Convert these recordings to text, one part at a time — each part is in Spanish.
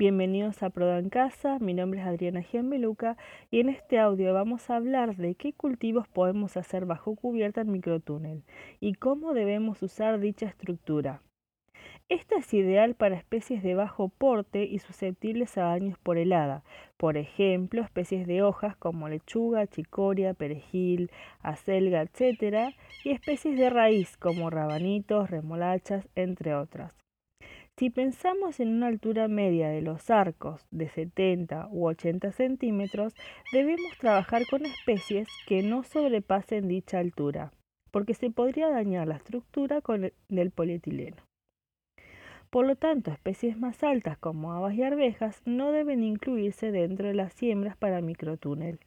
Bienvenidos a Proda en Casa, mi nombre es Adriana Gianbeluca y en este audio vamos a hablar de qué cultivos podemos hacer bajo cubierta en microtúnel y cómo debemos usar dicha estructura. Esta es ideal para especies de bajo porte y susceptibles a daños por helada, por ejemplo, especies de hojas como lechuga, chicoria, perejil, acelga, etc., y especies de raíz como rabanitos, remolachas, entre otras. Si pensamos en una altura media de los arcos de 70 u 80 centímetros, debemos trabajar con especies que no sobrepasen dicha altura, porque se podría dañar la estructura con el polietileno. Por lo tanto, especies más altas como habas y arvejas no deben incluirse dentro de las siembras para microtúnel.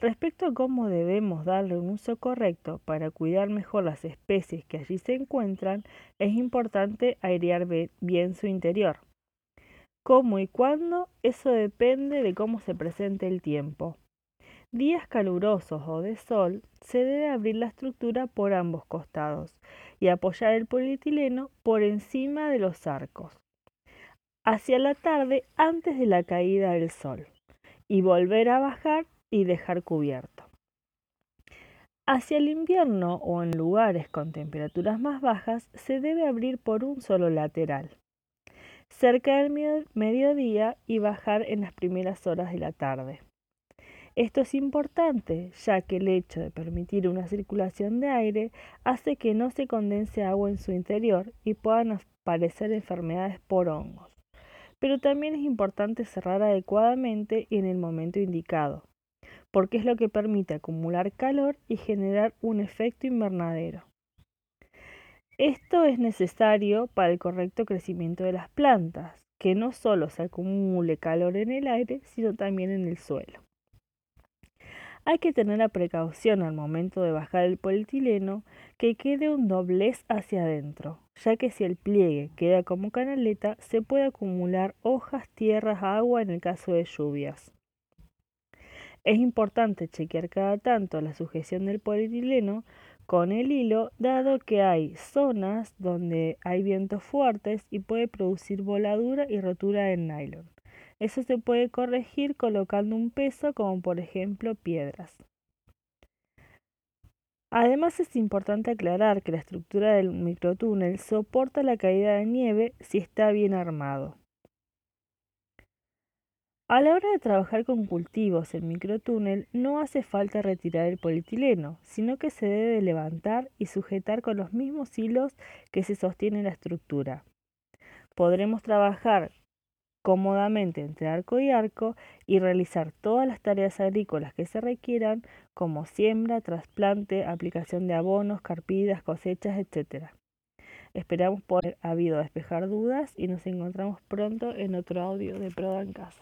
Respecto a cómo debemos darle un uso correcto para cuidar mejor las especies que allí se encuentran, es importante airear bien su interior. ¿Cómo y cuándo? Eso depende de cómo se presente el tiempo. Días calurosos o de sol, se debe abrir la estructura por ambos costados y apoyar el polietileno por encima de los arcos. Hacia la tarde antes de la caída del sol y volver a bajar y dejar cubierto. Hacia el invierno o en lugares con temperaturas más bajas se debe abrir por un solo lateral, cerca del mediodía y bajar en las primeras horas de la tarde. Esto es importante ya que el hecho de permitir una circulación de aire hace que no se condense agua en su interior y puedan aparecer enfermedades por hongos. Pero también es importante cerrar adecuadamente y en el momento indicado, porque es lo que permite acumular calor y generar un efecto invernadero. Esto es necesario para el correcto crecimiento de las plantas, que no solo se acumule calor en el aire, sino también en el suelo. Hay que tener la precaución al momento de bajar el polietileno que quede un doblez hacia adentro, ya que si el pliegue queda como canaleta se puede acumular hojas, tierras, agua en el caso de lluvias. Es importante chequear cada tanto la sujeción del polietileno con el hilo, dado que hay zonas donde hay vientos fuertes y puede producir voladura y rotura del nylon. Eso se puede corregir colocando un peso como por ejemplo piedras. Además es importante aclarar que la estructura del microtúnel soporta la caída de nieve si está bien armado. A la hora de trabajar con cultivos en microtúnel no hace falta retirar el polietileno, sino que se debe levantar y sujetar con los mismos hilos que se sostiene la estructura. Podremos trabajar cómodamente entre arco y arco y realizar todas las tareas agrícolas que se requieran como siembra, trasplante, aplicación de abonos, carpidas, cosechas, etc. Esperamos poder habido despejar dudas y nos encontramos pronto en otro audio de Proda en Casa.